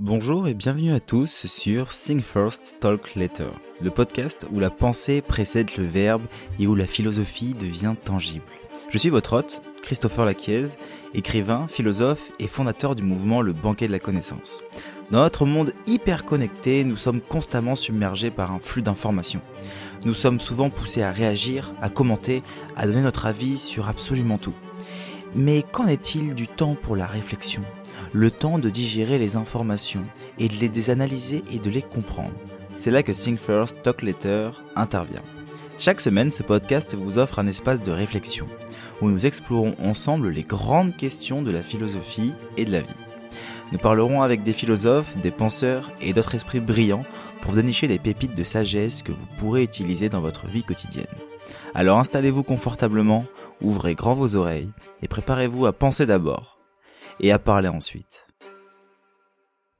Bonjour et bienvenue à tous sur Think First, Talk Later, le podcast où la pensée précède le verbe et où la philosophie devient tangible. Je suis votre hôte, Christopher Laquiez, écrivain, philosophe et fondateur du mouvement Le Banquet de la Connaissance. Dans notre monde hyper connecté, nous sommes constamment submergés par un flux d'informations. Nous sommes souvent poussés à réagir, à commenter, à donner notre avis sur absolument tout. Mais qu'en est-il du temps pour la réflexion? Le temps de digérer les informations et de les analyser et de les comprendre. C'est là que Think First, Talk Later intervient. Chaque semaine, ce podcast vous offre un espace de réflexion où nous explorons ensemble les grandes questions de la philosophie et de la vie. Nous parlerons avec des philosophes, des penseurs et d'autres esprits brillants pour dénicher des pépites de sagesse que vous pourrez utiliser dans votre vie quotidienne. Alors installez-vous confortablement, ouvrez grand vos oreilles et préparez-vous à penser d'abord et à parler ensuite.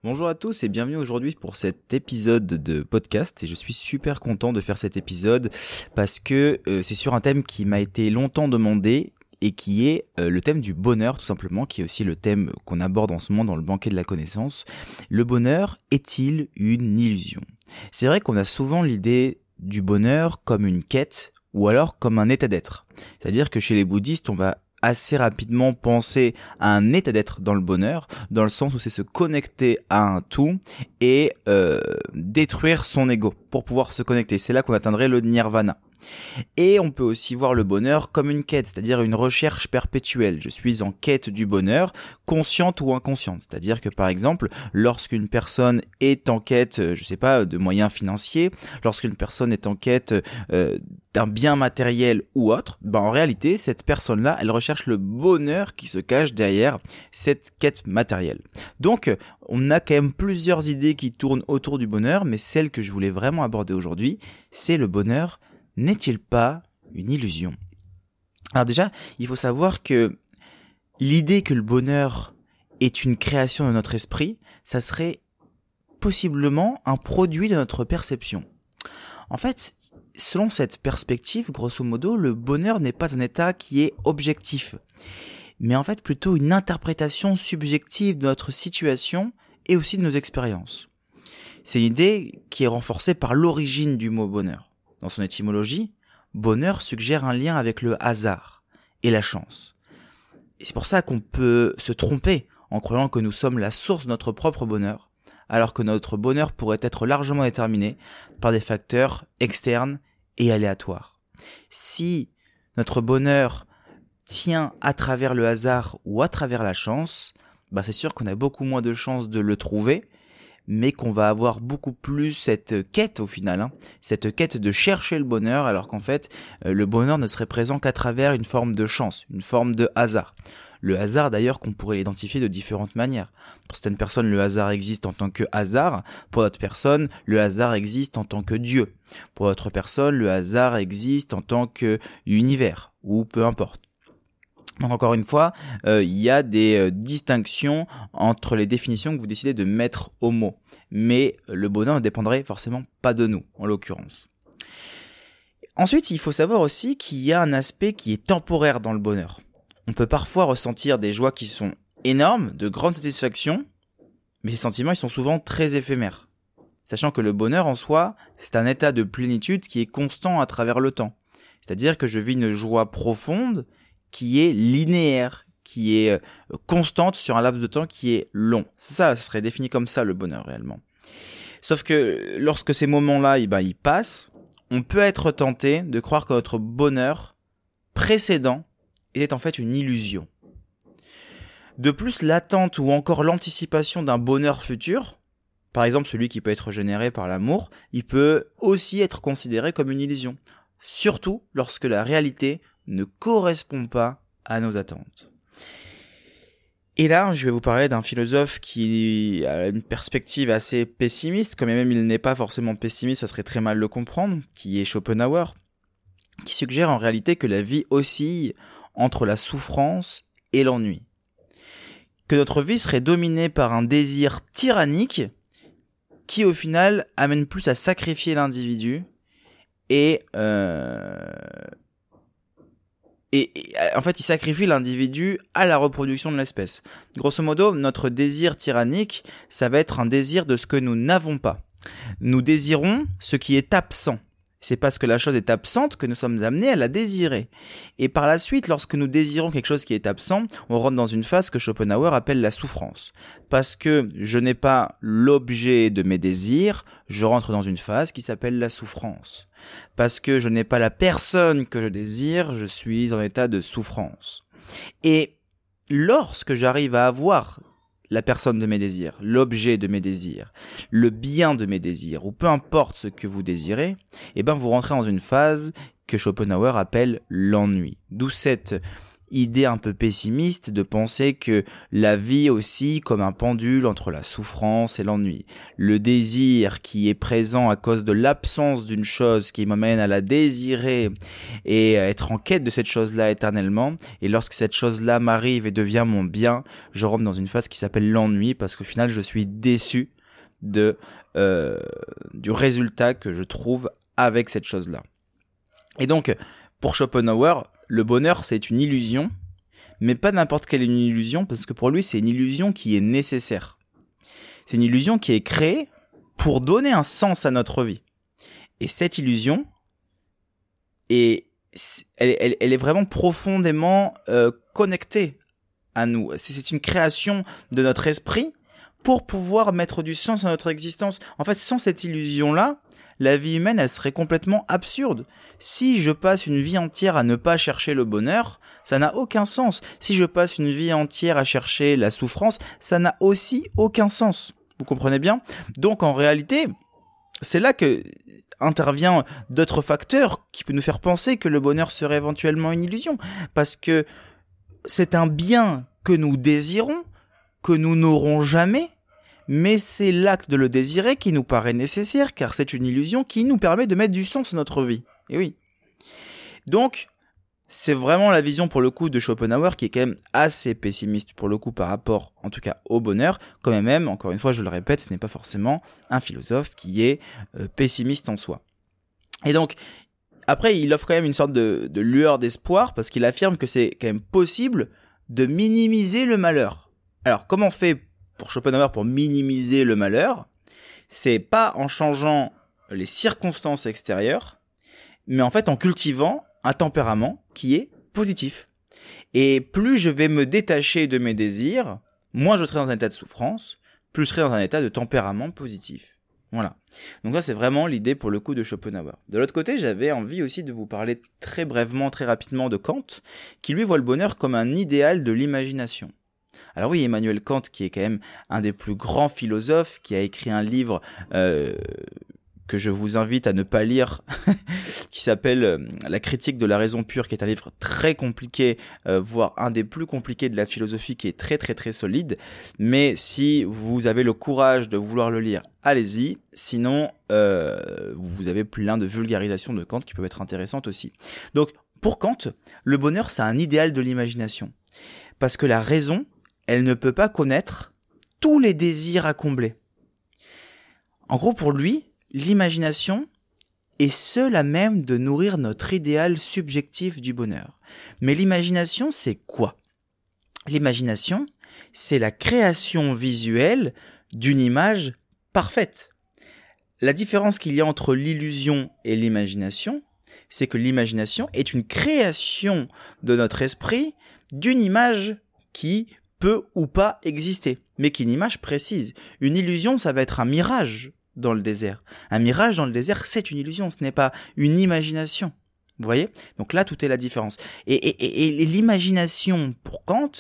Bonjour à tous et bienvenue aujourd'hui pour cet épisode de podcast et je suis super content de faire cet épisode parce que euh, c'est sur un thème qui m'a été longtemps demandé et qui est euh, le thème du bonheur tout simplement, qui est aussi le thème qu'on aborde en ce moment dans le banquet de la connaissance. Le bonheur est-il une illusion? C'est vrai qu'on a souvent l'idée du bonheur comme une quête ou alors comme un état d'être. C'est-à-dire que chez les bouddhistes, on va assez rapidement penser à un état d'être dans le bonheur, dans le sens où c'est se connecter à un tout et euh, détruire son ego pour pouvoir se connecter. C'est là qu'on atteindrait le nirvana. Et on peut aussi voir le bonheur comme une quête, c'est-à-dire une recherche perpétuelle. Je suis en quête du bonheur, consciente ou inconsciente. C'est-à-dire que par exemple, lorsqu'une personne est en quête, euh, je sais pas, de moyens financiers, lorsqu'une personne est en quête euh, d'un bien matériel ou autre, ben en réalité, cette personne-là, elle recherche le bonheur qui se cache derrière cette quête matérielle. Donc, on a quand même plusieurs idées qui tournent autour du bonheur, mais celle que je voulais vraiment aborder aujourd'hui, c'est le bonheur n'est-il pas une illusion? Alors déjà, il faut savoir que l'idée que le bonheur est une création de notre esprit, ça serait possiblement un produit de notre perception. En fait, selon cette perspective, grosso modo, le bonheur n'est pas un état qui est objectif, mais en fait plutôt une interprétation subjective de notre situation et aussi de nos expériences. C'est une idée qui est renforcée par l'origine du mot bonheur. Dans son étymologie, bonheur suggère un lien avec le hasard et la chance. C'est pour ça qu'on peut se tromper en croyant que nous sommes la source de notre propre bonheur, alors que notre bonheur pourrait être largement déterminé par des facteurs externes et aléatoires. Si notre bonheur tient à travers le hasard ou à travers la chance, bah c'est sûr qu'on a beaucoup moins de chances de le trouver mais qu'on va avoir beaucoup plus cette quête au final, hein, cette quête de chercher le bonheur, alors qu'en fait, euh, le bonheur ne serait présent qu'à travers une forme de chance, une forme de hasard. Le hasard d'ailleurs qu'on pourrait l'identifier de différentes manières. Pour certaines personnes, le hasard existe en tant que hasard. Pour d'autres personnes, le hasard existe en tant que Dieu. Pour d'autres personnes, le hasard existe en tant que univers, ou peu importe. Donc encore une fois, euh, il y a des euh, distinctions entre les définitions que vous décidez de mettre au mot. Mais le bonheur ne dépendrait forcément pas de nous, en l'occurrence. Ensuite, il faut savoir aussi qu'il y a un aspect qui est temporaire dans le bonheur. On peut parfois ressentir des joies qui sont énormes, de grandes satisfactions, mais ces sentiments ils sont souvent très éphémères. Sachant que le bonheur en soi, c'est un état de plénitude qui est constant à travers le temps. C'est-à-dire que je vis une joie profonde, qui est linéaire, qui est euh, constante sur un laps de temps qui est long. Ça, ça serait défini comme ça le bonheur réellement. Sauf que lorsque ces moments-là, eh ben, ils passent, on peut être tenté de croire que notre bonheur précédent était en fait une illusion. De plus, l'attente ou encore l'anticipation d'un bonheur futur, par exemple celui qui peut être généré par l'amour, il peut aussi être considéré comme une illusion. Surtout lorsque la réalité ne correspond pas à nos attentes. Et là, je vais vous parler d'un philosophe qui a une perspective assez pessimiste, quand même il n'est pas forcément pessimiste, ça serait très mal le comprendre, qui est Schopenhauer, qui suggère en réalité que la vie oscille entre la souffrance et l'ennui. Que notre vie serait dominée par un désir tyrannique qui au final amène plus à sacrifier l'individu et euh, et, en fait, il sacrifie l'individu à la reproduction de l'espèce. Grosso modo, notre désir tyrannique, ça va être un désir de ce que nous n'avons pas. Nous désirons ce qui est absent. C'est parce que la chose est absente que nous sommes amenés à la désirer. Et par la suite, lorsque nous désirons quelque chose qui est absent, on rentre dans une phase que Schopenhauer appelle la souffrance. Parce que je n'ai pas l'objet de mes désirs, je rentre dans une phase qui s'appelle la souffrance. Parce que je n'ai pas la personne que je désire, je suis en état de souffrance. Et lorsque j'arrive à avoir la personne de mes désirs, l'objet de mes désirs, le bien de mes désirs, ou peu importe ce que vous désirez, eh ben vous rentrez dans une phase que Schopenhauer appelle l'ennui. D'où cette idée un peu pessimiste de penser que la vie aussi comme un pendule entre la souffrance et l'ennui. Le désir qui est présent à cause de l'absence d'une chose qui m'amène à la désirer et être en quête de cette chose-là éternellement. Et lorsque cette chose-là m'arrive et devient mon bien, je rentre dans une phase qui s'appelle l'ennui parce qu'au final je suis déçu de euh, du résultat que je trouve avec cette chose-là. Et donc, pour Schopenhauer, le bonheur, c'est une illusion, mais pas n'importe quelle illusion, parce que pour lui, c'est une illusion qui est nécessaire. C'est une illusion qui est créée pour donner un sens à notre vie. Et cette illusion, est, elle, est vraiment profondément euh, connectée à nous. C'est une création de notre esprit pour pouvoir mettre du sens à notre existence. En fait, sans cette illusion-là, la vie humaine, elle serait complètement absurde. Si je passe une vie entière à ne pas chercher le bonheur, ça n'a aucun sens. Si je passe une vie entière à chercher la souffrance, ça n'a aussi aucun sens. Vous comprenez bien? Donc en réalité, c'est là que intervient d'autres facteurs qui peuvent nous faire penser que le bonheur serait éventuellement une illusion. Parce que c'est un bien que nous désirons, que nous n'aurons jamais, mais c'est l'acte de le désirer qui nous paraît nécessaire, car c'est une illusion qui nous permet de mettre du sens dans notre vie. Et oui. Donc, c'est vraiment la vision pour le coup de Schopenhauer qui est quand même assez pessimiste pour le coup par rapport en tout cas au bonheur, quand même, encore une fois je le répète, ce n'est pas forcément un philosophe qui est euh, pessimiste en soi. Et donc, après il offre quand même une sorte de, de lueur d'espoir parce qu'il affirme que c'est quand même possible de minimiser le malheur. Alors comment on fait pour Schopenhauer pour minimiser le malheur, c'est pas en changeant les circonstances extérieures, mais en fait en cultivant un tempérament qui est positif. Et plus je vais me détacher de mes désirs, moins je serai dans un état de souffrance, plus je serai dans un état de tempérament positif. Voilà. Donc ça c'est vraiment l'idée pour le coup de Schopenhauer. De l'autre côté, j'avais envie aussi de vous parler très brièvement, très rapidement de Kant, qui lui voit le bonheur comme un idéal de l'imagination. Alors oui, Emmanuel Kant, qui est quand même un des plus grands philosophes, qui a écrit un livre euh, que je vous invite à ne pas lire, qui s'appelle euh, La critique de la raison pure, qui est un livre très compliqué, euh, voire un des plus compliqués de la philosophie, qui est très très très solide. Mais si vous avez le courage de vouloir le lire, allez-y. Sinon, vous avez plein de vulgarisations de Kant qui peuvent être intéressantes aussi. Donc, pour Kant, le bonheur, c'est un idéal de l'imagination. Parce que la raison, elle ne peut pas connaître tous les désirs à combler. En gros, pour lui, l'imagination est seule à même de nourrir notre idéal subjectif du bonheur. Mais l'imagination, c'est quoi? L'imagination, c'est la création visuelle d'une image parfaite. La différence qu'il y a entre l'illusion et l'imagination, c'est que l'imagination est une création de notre esprit d'une image qui peut ou pas exister, mais qui est une image précise. Une illusion, ça va être un mirage dans le désert. Un mirage dans le désert, c'est une illusion, ce n'est pas une imagination. Vous voyez? Donc là, tout est la différence. Et, l'imagination pour Kant,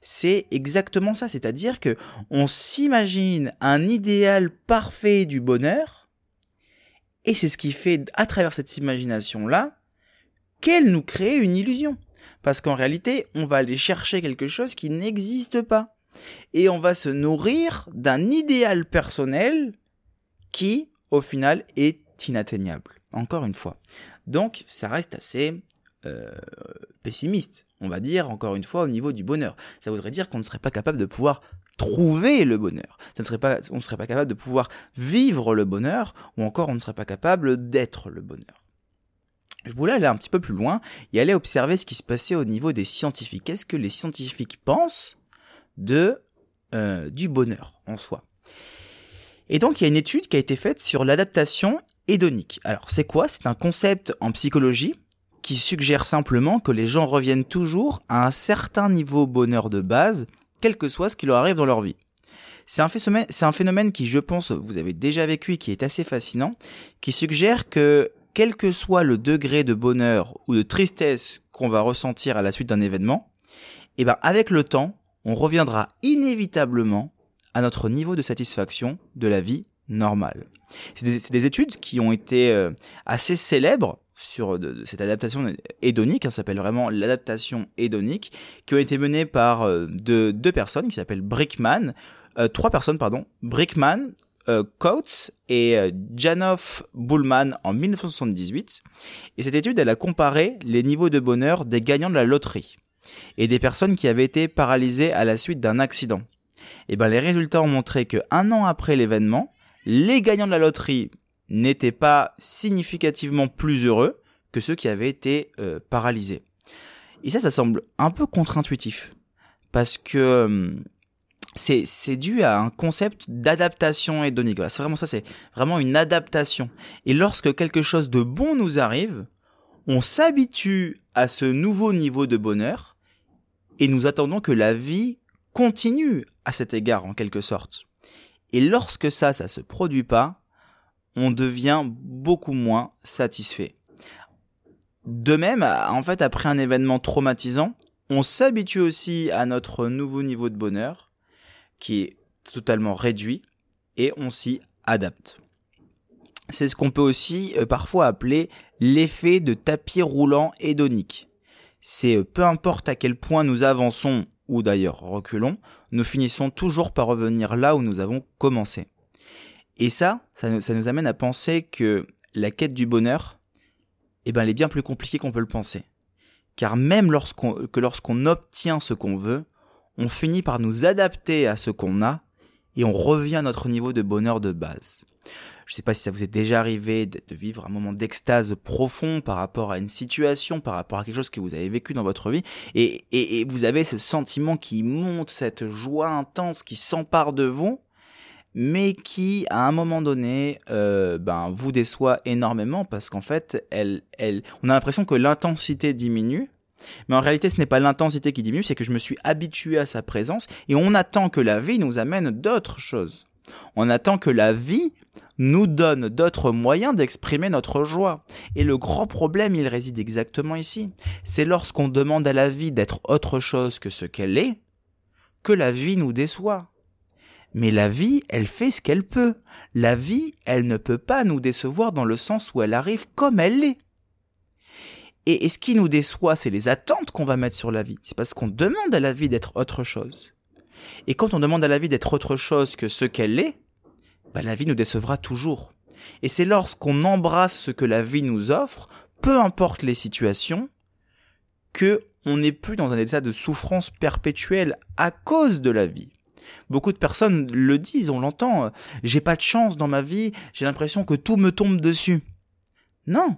c'est exactement ça. C'est-à-dire que on s'imagine un idéal parfait du bonheur, et c'est ce qui fait, à travers cette imagination-là, qu'elle nous crée une illusion. Parce qu'en réalité, on va aller chercher quelque chose qui n'existe pas. Et on va se nourrir d'un idéal personnel qui, au final, est inatteignable. Encore une fois. Donc, ça reste assez euh, pessimiste, on va dire, encore une fois, au niveau du bonheur. Ça voudrait dire qu'on ne serait pas capable de pouvoir trouver le bonheur. Ça ne serait pas, on ne serait pas capable de pouvoir vivre le bonheur, ou encore on ne serait pas capable d'être le bonheur. Je voulais aller un petit peu plus loin et aller observer ce qui se passait au niveau des scientifiques. Qu'est-ce que les scientifiques pensent de euh, du bonheur en soi? Et donc il y a une étude qui a été faite sur l'adaptation hédonique. Alors c'est quoi? C'est un concept en psychologie qui suggère simplement que les gens reviennent toujours à un certain niveau bonheur de base, quel que soit ce qui leur arrive dans leur vie. C'est un, phénomène, qui, je pense, vous avez déjà vécu qui est assez fascinant, qui suggère que quel que soit le degré de bonheur ou de tristesse qu'on va ressentir à la suite d'un événement, eh ben, avec le temps, on reviendra inévitablement à notre niveau de satisfaction de la vie normale. C'est des, études qui ont été euh, assez célèbres sur cette adaptation hédonique, hein, s'appelle vraiment l'adaptation hédonique, qui ont été menées par euh, deux personnes qui s'appellent Brickman, euh, trois personnes pardon, Brickman, Coates et euh, Janoff Bullman en 1978. Et cette étude, elle a comparé les niveaux de bonheur des gagnants de la loterie et des personnes qui avaient été paralysées à la suite d'un accident. Et ben les résultats ont montré que un an après l'événement, les gagnants de la loterie n'étaient pas significativement plus heureux que ceux qui avaient été euh, paralysés. Et ça, ça semble un peu contre-intuitif. Parce que hum, c'est dû à un concept d'adaptation hédonique. c'est vraiment ça, c'est vraiment une adaptation. Et lorsque quelque chose de bon nous arrive, on s'habitue à ce nouveau niveau de bonheur et nous attendons que la vie continue à cet égard en quelque sorte. Et lorsque ça, ça se produit pas, on devient beaucoup moins satisfait. De même, en fait, après un événement traumatisant, on s'habitue aussi à notre nouveau niveau de bonheur qui est totalement réduit et on s'y adapte. C'est ce qu'on peut aussi euh, parfois appeler l'effet de tapis roulant hédonique. C'est euh, peu importe à quel point nous avançons ou d'ailleurs reculons, nous finissons toujours par revenir là où nous avons commencé. Et ça, ça nous, amène à penser que la quête du bonheur, eh ben, elle est bien plus compliquée qu'on peut le penser. Car même que lorsqu'on obtient ce qu'on veut, on finit par nous adapter à ce qu'on a et on revient à notre niveau de bonheur de base. Je ne sais pas si ça vous est déjà arrivé de vivre un moment d'extase profond par rapport à une situation, par rapport à quelque chose que vous avez vécu dans votre vie, et, vous avez ce sentiment qui monte, cette joie intense qui s'empare de vous, mais qui, à un moment donné, euh, ben, vous déçoit énormément parce qu'en fait, elle, elle, on a l'impression que l'intensité diminue, mais en réalité, ce n'est pas l'intensité qui diminue, c'est que je me suis habitué à sa présence et on attend que la vie nous amène d'autres choses. On attend que la vie nous donne d'autres moyens d'exprimer notre joie. Et le grand problème, il réside exactement ici. C'est lorsqu'on demande à la vie d'être autre chose que ce qu'elle est, que la vie nous déçoit. Mais la vie, elle fait ce qu'elle peut. La vie, elle ne peut pas nous décevoir dans le sens où elle arrive comme elle est. Et, ce qui nous déçoit, c'est les attentes qu'on va mettre sur la vie. C'est parce qu'on demande à la vie d'être autre chose. Et quand on demande à la vie d'être autre chose que ce qu'elle est, bah, la vie nous décevra toujours. Et c'est lorsqu'on embrasse ce que la vie nous offre, peu importe les situations, que on n'est plus dans un état de souffrance perpétuelle à cause de la vie. Beaucoup de personnes le disent, on l'entend, j'ai pas de chance dans ma vie, j'ai l'impression que tout me tombe dessus. Non,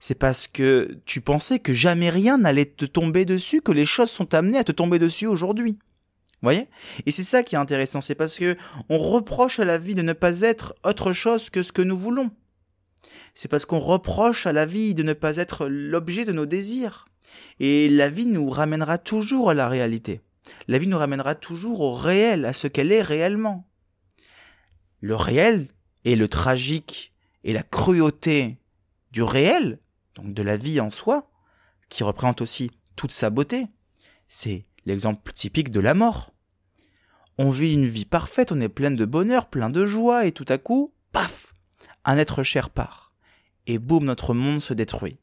c'est parce que tu pensais que jamais rien n'allait te tomber dessus, que les choses sont amenées à te tomber dessus aujourd'hui. Voyez? Et c'est ça qui est intéressant, c'est parce que on reproche à la vie de ne pas être autre chose que ce que nous voulons. C'est parce qu'on reproche à la vie de ne pas être l'objet de nos désirs. Et la vie nous ramènera toujours à la réalité. La vie nous ramènera toujours au réel, à ce qu'elle est réellement. Le réel et le tragique et la cruauté du réel donc de la vie en soi, qui représente aussi toute sa beauté. C'est l'exemple typique de la mort. On vit une vie parfaite, on est plein de bonheur, plein de joie, et tout à coup, paf, un être cher part. Et boum, notre monde se détruit.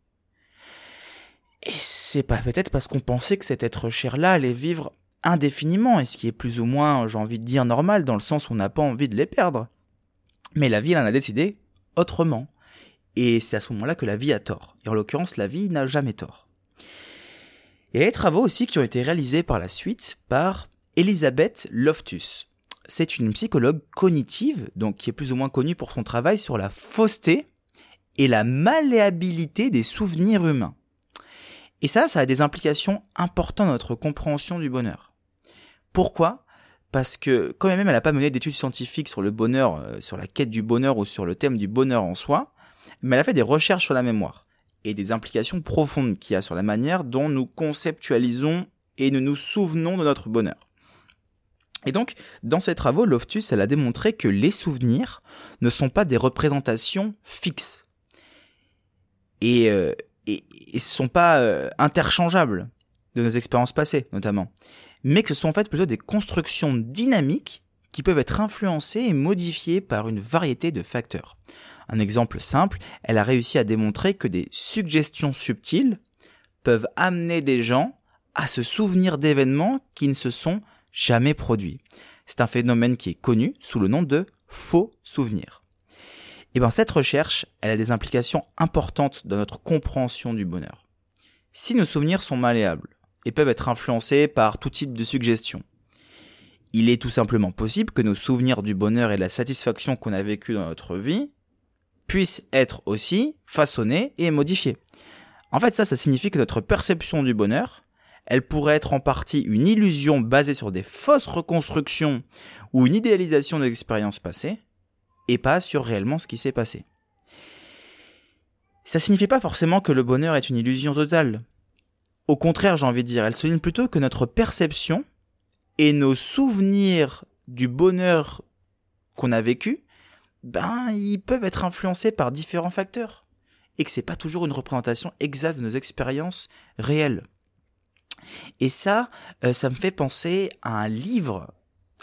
Et c'est pas peut-être parce qu'on pensait que cet être cher-là allait vivre indéfiniment, et ce qui est plus ou moins, j'ai envie de dire, normal, dans le sens où on n'a pas envie de les perdre. Mais la vie, elle en a décidé autrement. Et c'est à ce moment-là que la vie a tort. Et en l'occurrence, la vie n'a jamais tort. Il y a des travaux aussi qui ont été réalisés par la suite par Elisabeth Loftus. C'est une psychologue cognitive, donc qui est plus ou moins connue pour son travail sur la fausseté et la malléabilité des souvenirs humains. Et ça, ça a des implications importantes dans notre compréhension du bonheur. Pourquoi? Parce que quand même elle n'a pas mené d'études scientifiques sur le bonheur, euh, sur la quête du bonheur ou sur le thème du bonheur en soi, mais elle a fait des recherches sur la mémoire et des implications profondes qu'il y a sur la manière dont nous conceptualisons et nous nous souvenons de notre bonheur. Et donc, dans ses travaux, Loftus, elle a démontré que les souvenirs ne sont pas des représentations fixes. Et, euh, et, et sont pas euh, interchangeables de nos expériences passées, notamment. Mais que ce sont en fait plutôt des constructions dynamiques qui peuvent être influencées et modifiées par une variété de facteurs. Un exemple simple, elle a réussi à démontrer que des suggestions subtiles peuvent amener des gens à se souvenir d'événements qui ne se sont jamais produits. C'est un phénomène qui est connu sous le nom de faux souvenirs. Et bien cette recherche, elle a des implications importantes dans notre compréhension du bonheur. Si nos souvenirs sont malléables et peuvent être influencés par tout type de suggestions, il est tout simplement possible que nos souvenirs du bonheur et de la satisfaction qu'on a vécu dans notre vie puissent être aussi façonnés et modifiés. En fait, ça, ça signifie que notre perception du bonheur, elle pourrait être en partie une illusion basée sur des fausses reconstructions ou une idéalisation de l'expérience passée, et pas sur réellement ce qui s'est passé. Ça signifie pas forcément que le bonheur est une illusion totale. Au contraire, j'ai envie de dire, elle souligne plutôt que notre perception et nos souvenirs du bonheur qu'on a vécu, ben, ils peuvent être influencés par différents facteurs. Et que c'est pas toujours une représentation exacte de nos expériences réelles. Et ça, euh, ça me fait penser à un livre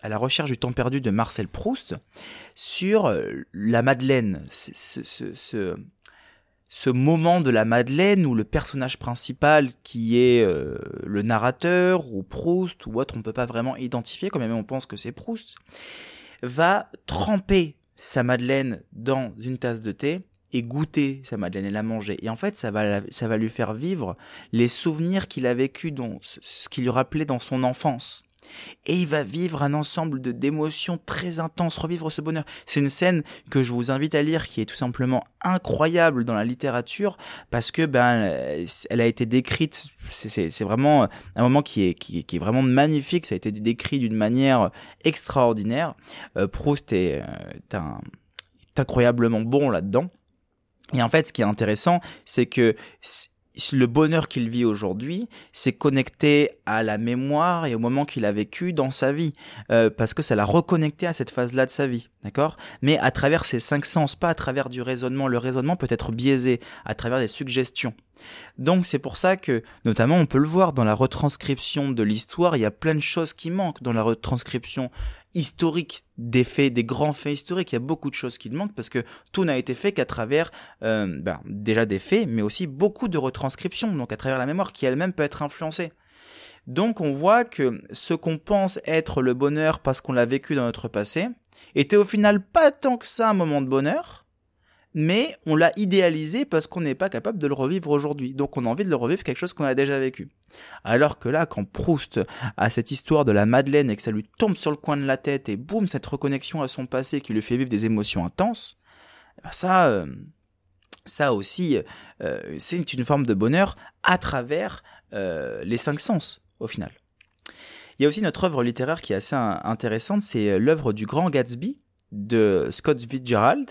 à la recherche du temps perdu de Marcel Proust sur euh, la Madeleine, ce, ce, ce, moment de la Madeleine où le personnage principal qui est euh, le narrateur ou Proust ou autre, on ne peut pas vraiment identifier, quand même on pense que c'est Proust, va tremper sa Madeleine dans une tasse de thé et goûter sa madeleine et la manger. Et en fait, ça va, ça va lui faire vivre les souvenirs qu'il a vécu, dont, ce qui lui rappelait dans son enfance. Et il va vivre un ensemble de d'émotions très intenses, revivre ce bonheur. C'est une scène que je vous invite à lire, qui est tout simplement incroyable dans la littérature, parce que ben, elle a été décrite. C'est vraiment un moment qui est, qui, est vraiment magnifique. Ça a été décrit d'une manière extraordinaire. Euh, Proust est, un, est incroyablement bon là-dedans. Et en fait, ce qui est intéressant, c'est que le bonheur qu'il vit aujourd'hui, c'est connecté à la mémoire et au moment qu'il a vécu dans sa vie, euh, parce que ça l'a reconnecté à cette phase-là de sa vie, d'accord? Mais à travers ses cinq sens, pas à travers du raisonnement. Le raisonnement peut être biaisé à travers des suggestions. Donc c'est pour ça que, notamment, on peut le voir dans la retranscription de l'histoire, il y a plein de choses qui manquent dans la retranscription historique des faits, des grands faits historiques. Il y a beaucoup de choses qui manquent parce que tout n'a été fait qu'à travers euh, ben, déjà des faits, mais aussi beaucoup de retranscriptions, donc à travers la mémoire qui elle-même peut être influencée. Donc on voit que ce qu'on pense être le bonheur parce qu'on l'a vécu dans notre passé était au final pas tant que ça un moment de bonheur, mais on l'a idéalisé parce qu'on n'est pas capable de le revivre aujourd'hui. Donc on a envie de le revivre quelque chose qu'on a déjà vécu. Alors que là, quand Proust a cette histoire de la Madeleine et que ça lui tombe sur le coin de la tête et boum, cette reconnexion à son passé qui lui fait vivre des émotions intenses, eh ben ça, euh, ça aussi, euh, c'est une forme de bonheur à travers euh, les cinq sens, au final. Il y a aussi notre œuvre littéraire qui est assez intéressante, c'est l'œuvre du grand Gatsby, de Scott Fitzgerald.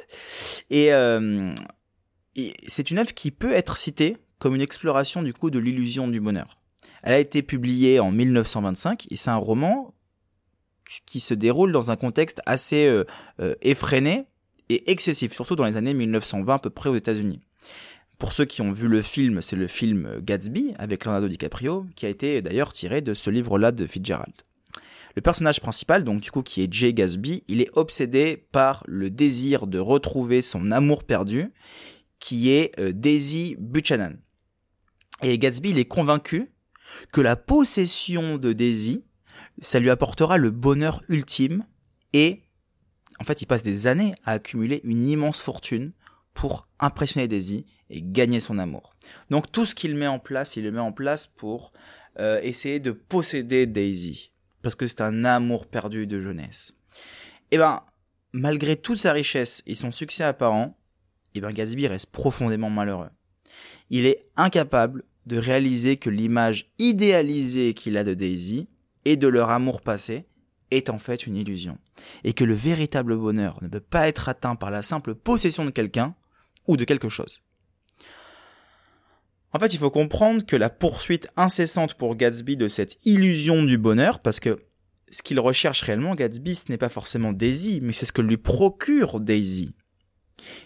Euh, et, c'est une œuvre qui peut être citée comme une exploration du coup de l'illusion du bonheur. Elle a été publiée en 1925 et c'est un roman qui se déroule dans un contexte assez euh, euh, effréné et excessif, surtout dans les années 1920 à peu près aux États-Unis. Pour ceux qui ont vu le film, c'est le film Gatsby avec Leonardo DiCaprio, qui a été d'ailleurs tiré de ce livre-là de Fitzgerald. Le personnage principal, donc du coup qui est Jay Gasby, il est obsédé par le désir de retrouver son amour perdu, qui est euh, Daisy Buchanan. Et Gatsby, il est convaincu que la possession de Daisy, ça lui apportera le bonheur ultime et en fait, il passe des années à accumuler une immense fortune pour impressionner Daisy et gagner son amour. Donc tout ce qu'il met en place, il le met en place pour euh, essayer de posséder Daisy parce que c'est un amour perdu de jeunesse. Eh ben, malgré toute sa richesse et son succès apparent, et bien Gatsby reste profondément malheureux. Il est incapable de réaliser que l'image idéalisée qu'il a de Daisy et de leur amour passé est en fait une illusion, et que le véritable bonheur ne peut pas être atteint par la simple possession de quelqu'un ou de quelque chose. En fait, il faut comprendre que la poursuite incessante pour Gatsby de cette illusion du bonheur, parce que ce qu'il recherche réellement, Gatsby, ce n'est pas forcément Daisy, mais c'est ce que lui procure Daisy.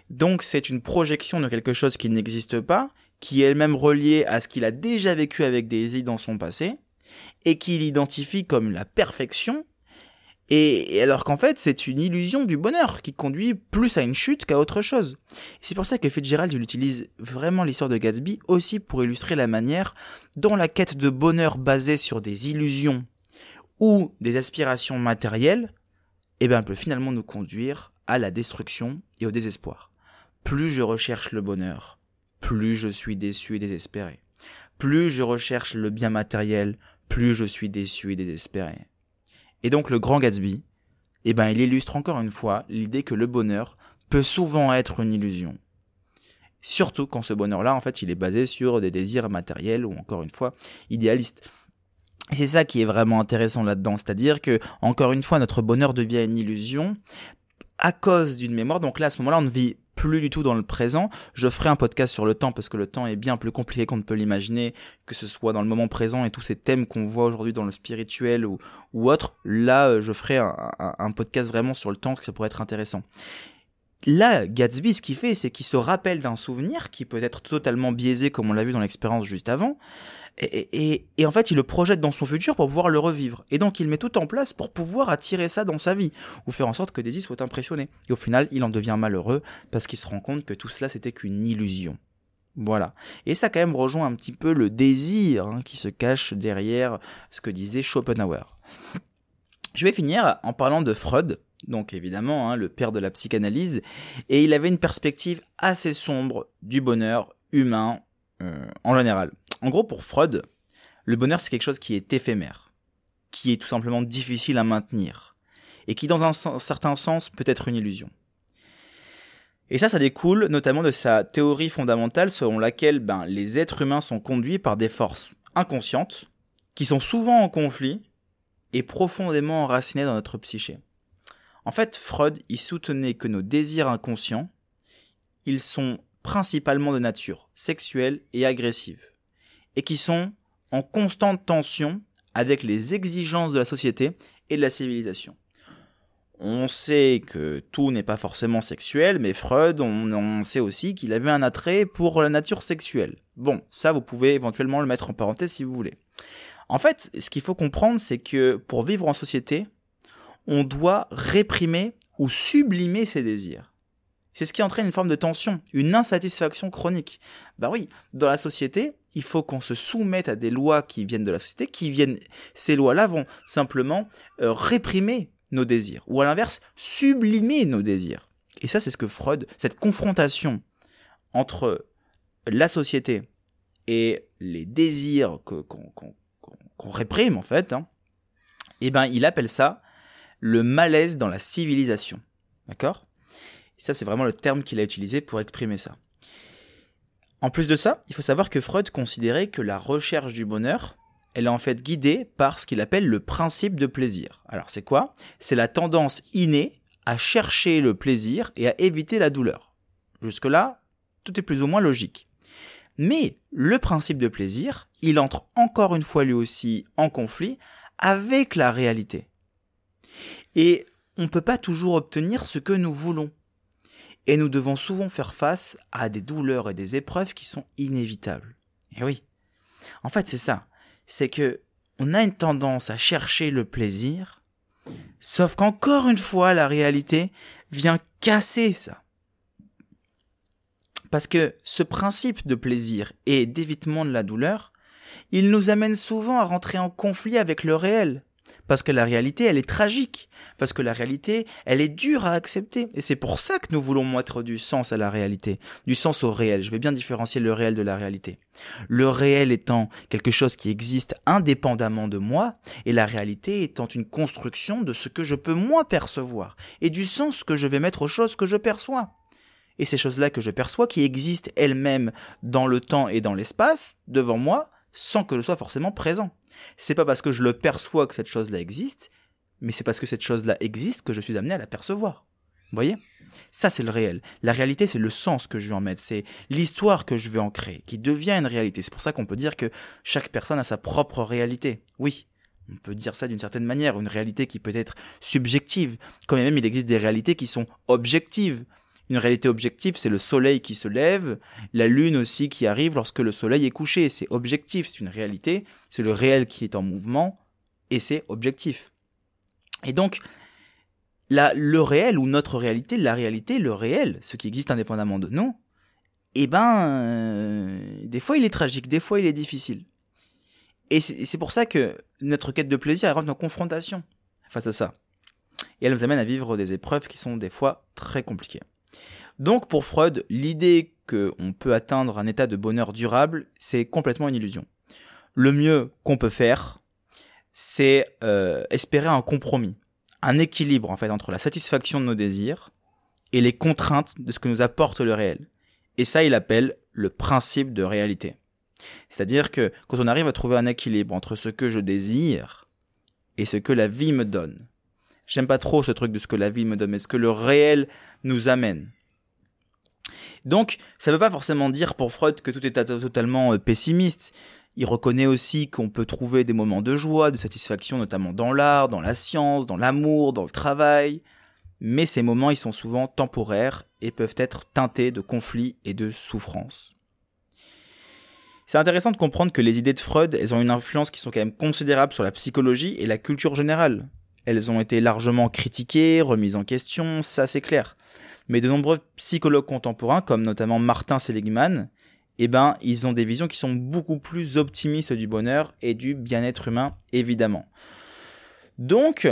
Donc c'est une projection de quelque chose qui n'existe pas, qui est elle-même reliée à ce qu'il a déjà vécu avec Daisy dans son passé, et qu'il identifie comme la perfection, et, alors qu'en fait c'est une illusion du bonheur qui conduit plus à une chute qu'à autre chose. C'est pour ça que Fitzgerald utilise vraiment l'histoire de Gatsby aussi pour illustrer la manière dont la quête de bonheur basée sur des illusions ou des aspirations matérielles, eh ben, peut finalement nous conduire à la destruction et au désespoir. Plus je recherche le bonheur, plus je suis déçu et désespéré. Plus je recherche le bien matériel, plus je suis déçu et désespéré. Et donc le grand Gatsby, eh ben, il illustre encore une fois l'idée que le bonheur peut souvent être une illusion. Surtout quand ce bonheur-là, en fait, il est basé sur des désirs matériels ou encore une fois idéalistes. Et c'est ça qui est vraiment intéressant là-dedans, c'est-à-dire que, encore une fois, notre bonheur devient une illusion à cause d'une mémoire. Donc là, à ce moment-là, on vit plus du tout dans le présent. Je ferai un podcast sur le temps parce que le temps est bien plus compliqué qu'on ne peut l'imaginer, que ce soit dans le moment présent et tous ces thèmes qu'on voit aujourd'hui dans le spirituel ou, ou autre. Là, euh, je ferai un, un, podcast vraiment sur le temps, que ça pourrait être intéressant. Là, Gatsby, ce qu'il fait, c'est qu'il se rappelle d'un souvenir qui peut être totalement biaisé, comme on l'a vu dans l'expérience juste avant, et, en fait, il le projette dans son futur pour pouvoir le revivre. Et donc, il met tout en place pour pouvoir attirer ça dans sa vie, ou faire en sorte que Daisy soit impressionné. Et au final, il en devient malheureux parce qu'il se rend compte que tout cela, c'était qu'une illusion. Voilà. Et ça, quand même, rejoint un petit peu le désir hein, qui se cache derrière ce que disait Schopenhauer. Je vais finir en parlant de Freud, donc évidemment hein, le père de la psychanalyse, et il avait une perspective assez sombre du bonheur humain euh, en général. En gros, pour Freud, le bonheur, c'est quelque chose qui est éphémère, qui est tout simplement difficile à maintenir, et qui, dans un certain sens, peut être une illusion. Et ça, ça découle notamment de sa théorie fondamentale selon laquelle ben, les êtres humains sont conduits par des forces inconscientes, qui sont souvent en conflit et profondément enracinées dans notre psyché. En fait, Freud y soutenait que nos désirs inconscients, ils sont principalement de nature sexuelle et agressive et qui sont en constante tension avec les exigences de la société et de la civilisation. On sait que tout n'est pas forcément sexuel, mais Freud, on, sait aussi qu'il avait un attrait pour la nature sexuelle. Bon, ça vous pouvez éventuellement le mettre en parenthèse si vous voulez. En fait, ce qu'il faut comprendre, c'est que pour vivre en société, on doit réprimer ou sublimer ses désirs. C'est ce qui entraîne une forme de tension, une insatisfaction chronique. Bah oui, dans la société, il faut qu'on se soumette à des lois qui viennent de la société, qui viennent, ces lois-là vont simplement euh, réprimer nos désirs, ou à l'inverse, sublimer nos désirs. Et ça, c'est ce que Freud, cette confrontation entre la société et les désirs qu'on réprime, en fait, hein, eh ben, il appelle ça le malaise dans la civilisation. D'accord? Ça, c'est vraiment le terme qu'il a utilisé pour exprimer ça. En plus de ça, il faut savoir que Freud considérait que la recherche du bonheur, elle est en fait guidée par ce qu'il appelle le principe de plaisir. Alors c'est quoi? C'est la tendance innée à chercher le plaisir et à éviter la douleur. Jusque-là, tout est plus ou moins logique. Mais le principe de plaisir, il entre encore une fois lui aussi en conflit avec la réalité. Et on ne peut pas toujours obtenir ce que nous voulons et nous devons souvent faire face à des douleurs et des épreuves qui sont inévitables. Et oui. En fait, c'est ça. C'est que on a une tendance à chercher le plaisir, sauf qu'encore une fois, la réalité vient casser ça. Parce que ce principe de plaisir et d'évitement de la douleur, il nous amène souvent à rentrer en conflit avec le réel, parce que la réalité, elle est tragique. Parce que la réalité, elle est dure à accepter. Et c'est pour ça que nous voulons mettre du sens à la réalité. Du sens au réel. Je vais bien différencier le réel de la réalité. Le réel étant quelque chose qui existe indépendamment de moi, et la réalité étant une construction de ce que je peux moi percevoir, et du sens que je vais mettre aux choses que je perçois. et ces choses-là que je perçois qui existent elles-mêmes dans le temps et dans l'espace devant moi sans que je sois forcément présent. C'est pas parce que je le perçois que cette chose-là existe, mais c'est parce que cette chose-là existe que je suis amené à la percevoir. Vous voyez? Ça, c'est le réel. La réalité, c'est le sens que je vais en mettre, c'est l'histoire que je vais en créer, qui devient une réalité. C'est pour ça qu'on peut dire que chaque personne a sa propre réalité. Oui, on peut dire ça d'une certaine manière, une réalité qui peut être subjective, quand même il existe des réalités qui sont objectives. Une réalité objective, c'est le soleil qui se lève, la lune aussi qui arrive lorsque le soleil est couché. C'est objectif, c'est une réalité, c'est le réel qui est en mouvement, et c'est objectif. Et donc, le réel ou notre réalité, la réalité, le réel, ce qui existe indépendamment de nous, eh ben, euh, des fois il est tragique, des fois il est difficile. Et c'est pour ça que notre quête de plaisir, elle rentre en confrontation face à ça. Et elle nous amène à vivre des épreuves qui sont des fois très compliquées. Donc pour Freud, l'idée qu'on peut atteindre un état de bonheur durable, c'est complètement une illusion. Le mieux qu'on peut faire, c'est euh, espérer un compromis, un équilibre en fait entre la satisfaction de nos désirs et les contraintes de ce que nous apporte le réel. Et ça, il appelle le principe de réalité. C'est-à-dire que quand on arrive à trouver un équilibre entre ce que je désire et ce que la vie me donne. J'aime pas trop ce truc de ce que la vie me donne, mais ce que le réel nous amène. Donc, ça ne veut pas forcément dire pour Freud que tout est totalement euh, pessimiste. Il reconnaît aussi qu'on peut trouver des moments de joie, de satisfaction, notamment dans l'art, dans la science, dans l'amour, dans le travail. Mais ces moments, ils sont souvent temporaires et peuvent être teintés de conflits et de souffrances. C'est intéressant de comprendre que les idées de Freud, elles ont une influence qui sont quand même considérables sur la psychologie et la culture générale. Elles ont été largement critiquées, remises en question, ça c'est clair mais de nombreux psychologues contemporains, comme notamment Martin Seligman, eh ben, ils ont des visions qui sont beaucoup plus optimistes du bonheur et du bien-être humain, évidemment. Donc,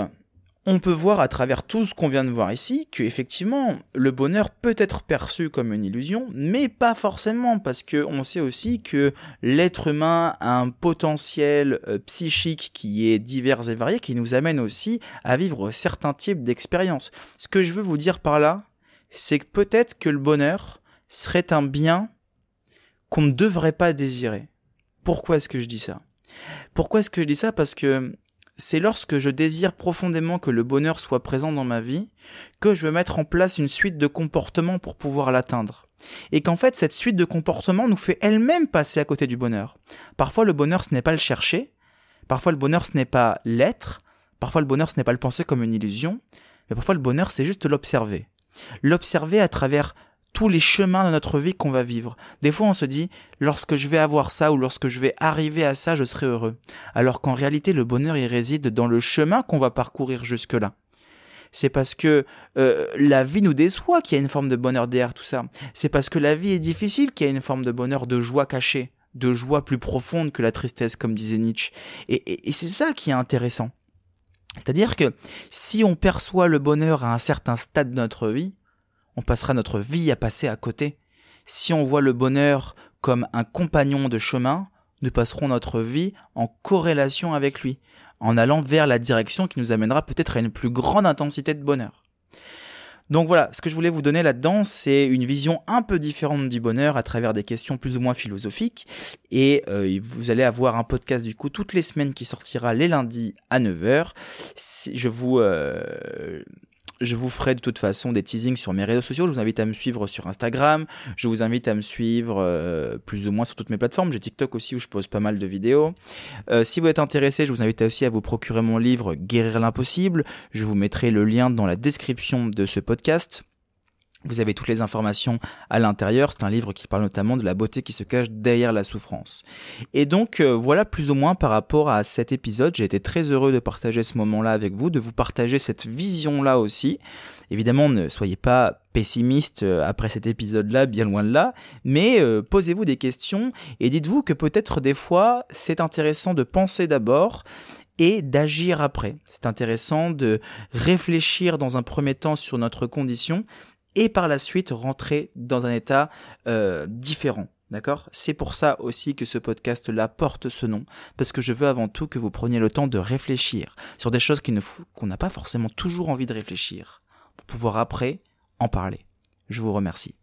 on peut voir à travers tout ce qu'on vient de voir ici que effectivement le bonheur peut être perçu comme une illusion, mais pas forcément parce que on sait aussi que l'être humain a un potentiel euh, psychique qui est divers et varié, qui nous amène aussi à vivre certains types d'expériences. Ce que je veux vous dire par là, c'est que peut-être que le bonheur serait un bien qu'on ne devrait pas désirer. Pourquoi est-ce que je dis ça? Pourquoi est-ce que je dis ça? Parce que c'est lorsque je désire profondément que le bonheur soit présent dans ma vie que je veux mettre en place une suite de comportements pour pouvoir l'atteindre. Et qu'en fait, cette suite de comportements nous fait elle-même passer à côté du bonheur. Parfois, le bonheur, ce n'est pas le chercher. Parfois, le bonheur, ce n'est pas l'être. Parfois, le bonheur, ce n'est pas le penser comme une illusion. Mais parfois, le bonheur, c'est juste l'observer l'observer à travers tous les chemins de notre vie qu'on va vivre. Des fois, on se dit, lorsque je vais avoir ça ou lorsque je vais arriver à ça, je serai heureux. Alors qu'en réalité, le bonheur, il réside dans le chemin qu'on va parcourir jusque-là. C'est parce que euh, la vie nous déçoit qu'il y a une forme de bonheur derrière tout ça. C'est parce que la vie est difficile qu'il y a une forme de bonheur, de joie cachée, de joie plus profonde que la tristesse, comme disait Nietzsche. et c'est ça qui est intéressant. C'est-à-dire que si on perçoit le bonheur à un certain stade de notre vie, on passera notre vie à passer à côté. Si on voit le bonheur comme un compagnon de chemin, nous passerons notre vie en corrélation avec lui, en allant vers la direction qui nous amènera peut-être à une plus grande intensité de bonheur. Donc voilà, ce que je voulais vous donner là-dedans, c'est une vision un peu différente du bonheur à travers des questions plus ou moins philosophiques. Et euh, vous allez avoir un podcast du coup toutes les semaines qui sortira les lundis à 9h. Je vous... Euh, je vous ferai de toute façon des teasings sur mes réseaux sociaux. Je vous invite à me suivre sur Instagram. Je vous invite à me suivre euh, plus ou moins sur toutes mes plateformes. J'ai TikTok aussi où je pose pas mal de vidéos. Euh, si vous êtes intéressé, je vous invite aussi à vous procurer mon livre Guérir l'impossible. Je vous mettrai le lien dans la description de ce podcast. Vous avez toutes les informations à l'intérieur. C'est un livre qui parle notamment de la beauté qui se cache derrière la souffrance. Et donc euh, voilà plus ou moins par rapport à cet épisode. J'ai été très heureux de partager ce moment-là avec vous, de vous partager cette vision-là aussi. Évidemment, ne soyez pas pessimiste euh, après cet épisode-là, bien loin de là, mais euh, posez-vous des questions et dites-vous que peut-être des fois c'est intéressant de penser d'abord et d'agir après. C'est intéressant de réfléchir dans un premier temps sur notre condition et par la suite rentrer dans un état euh, différent. D'accord? C'est pour ça aussi que ce podcast-là porte ce nom, parce que je veux avant tout que vous preniez le temps de réfléchir sur des choses qu'on n'a pas forcément toujours envie de réfléchir, pour pouvoir après en parler. Je vous remercie.